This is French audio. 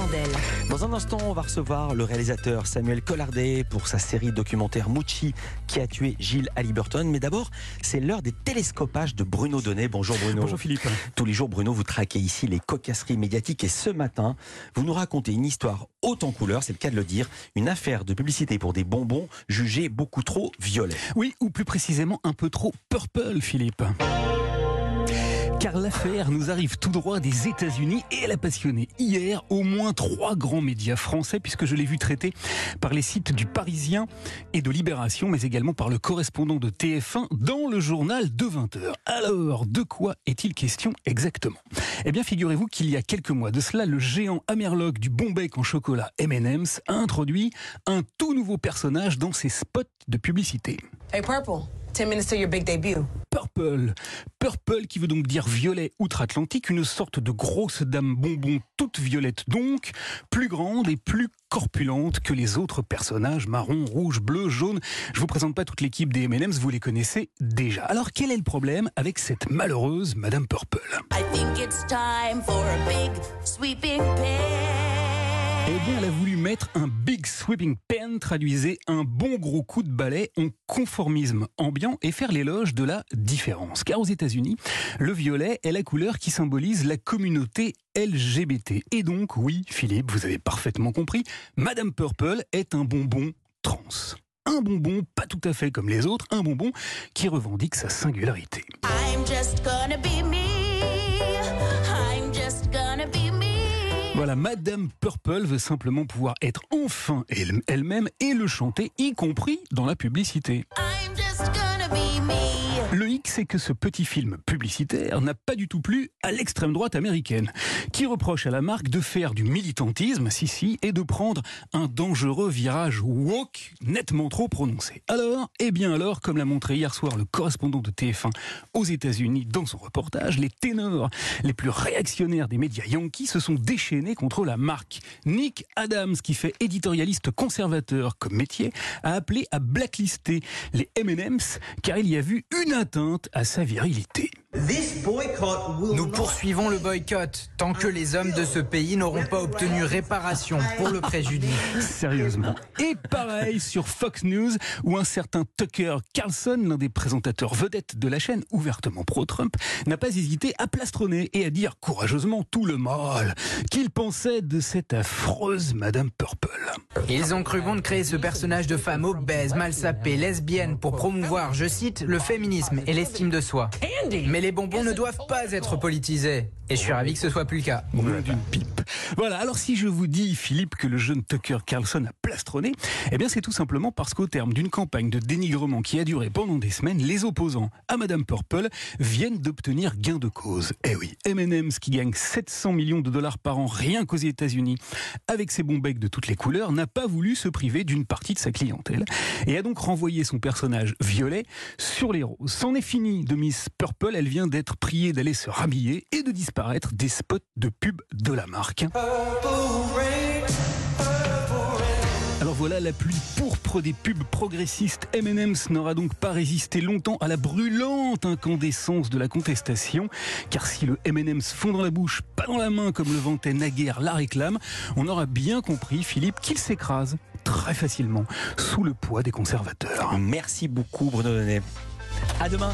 Mandel. Dans un instant, on va recevoir le réalisateur Samuel Collardet pour sa série documentaire Mucci qui a tué Gilles Halliburton. Mais d'abord, c'est l'heure des télescopages de Bruno Donnet. Bonjour Bruno. Bonjour Philippe. Tous les jours, Bruno, vous traquez ici les cocasseries médiatiques et ce matin, vous nous racontez une histoire haute en couleur, c'est le cas de le dire, une affaire de publicité pour des bonbons jugés beaucoup trop violets. Oui, ou plus précisément un peu trop purple, Philippe. Car l'affaire nous arrive tout droit des États-Unis et elle a passionné hier au moins trois grands médias français, puisque je l'ai vu traité par les sites du Parisien et de Libération, mais également par le correspondant de TF1 dans le journal de 20h. Alors, de quoi est-il question exactement? Eh bien, figurez-vous qu'il y a quelques mois de cela, le géant Amerloc du bon bec en chocolat M&M's a introduit un tout nouveau personnage dans ses spots de publicité. Hey, Purple, 10 minutes to your big debut. Purple. Qui veut donc dire violet outre-Atlantique, une sorte de grosse dame bonbon toute violette donc, plus grande et plus corpulente que les autres personnages marron, rouge, bleu, jaune. Je vous présente pas toute l'équipe des M&M's, vous les connaissez déjà. Alors quel est le problème avec cette malheureuse Madame Purple? I think it's time for a big sweeping. Eh elle a voulu mettre un big sweeping pen, traduisait un bon gros coup de balai en conformisme ambiant et faire l'éloge de la différence. Car aux États-Unis, le violet est la couleur qui symbolise la communauté LGBT. Et donc, oui, Philippe, vous avez parfaitement compris, Madame Purple est un bonbon trans. Un bonbon pas tout à fait comme les autres, un bonbon qui revendique sa singularité. Voilà, Madame Purple veut simplement pouvoir être enfin elle- elle-même et le chanter, y compris dans la publicité. I'm just gonna be me. Le c'est que ce petit film publicitaire n'a pas du tout plu à l'extrême droite américaine, qui reproche à la marque de faire du militantisme, si si, et de prendre un dangereux virage woke nettement trop prononcé. Alors, eh bien alors, comme l'a montré hier soir le correspondant de TF1 aux États-Unis dans son reportage, les ténors les plus réactionnaires des médias yankees se sont déchaînés contre la marque. Nick Adams, qui fait éditorialiste conservateur comme métier, a appelé à blacklister les M&M's car il y a vu une atteinte à sa virilité. Nous poursuivons le boycott tant que les hommes de ce pays n'auront pas obtenu réparation pour le préjudice. Sérieusement. Et pareil sur Fox News, où un certain Tucker Carlson, l'un des présentateurs vedettes de la chaîne ouvertement pro-Trump, n'a pas hésité à plastronner et à dire courageusement tout le mal qu'il pensait de cette affreuse Madame Purple. Ils ont cru bon de créer ce personnage de femme obèse, mal sapée, lesbienne pour promouvoir, je cite, le féminisme et l'estime de soi. Mais les bonbons ne doivent pas être politisés. Et je suis ravi que ce soit plus le cas. Voilà, alors si je vous dis, Philippe, que le jeune Tucker Carlson a plastronné, eh bien c'est tout simplement parce qu'au terme d'une campagne de dénigrement qui a duré pendant des semaines, les opposants à Madame Purple viennent d'obtenir gain de cause. Eh oui, M&M's qui gagne 700 millions de dollars par an rien qu'aux États-Unis, avec ses bons becs de toutes les couleurs, n'a pas voulu se priver d'une partie de sa clientèle et a donc renvoyé son personnage violet sur les roses. C'en est fini de Miss Purple, elle vient d'être priée d'aller se rhabiller et de disparaître des spots de pub de la marque. Alors voilà, la pluie pourpre des pubs progressistes M&M's n'aura donc pas résisté longtemps à la brûlante incandescence de la contestation, car si le M&M's fond dans la bouche, pas dans la main comme le vantait naguère la réclame, on aura bien compris, Philippe, qu'il s'écrase très facilement sous le poids des conservateurs. Merci beaucoup Bruno Donnet. À demain.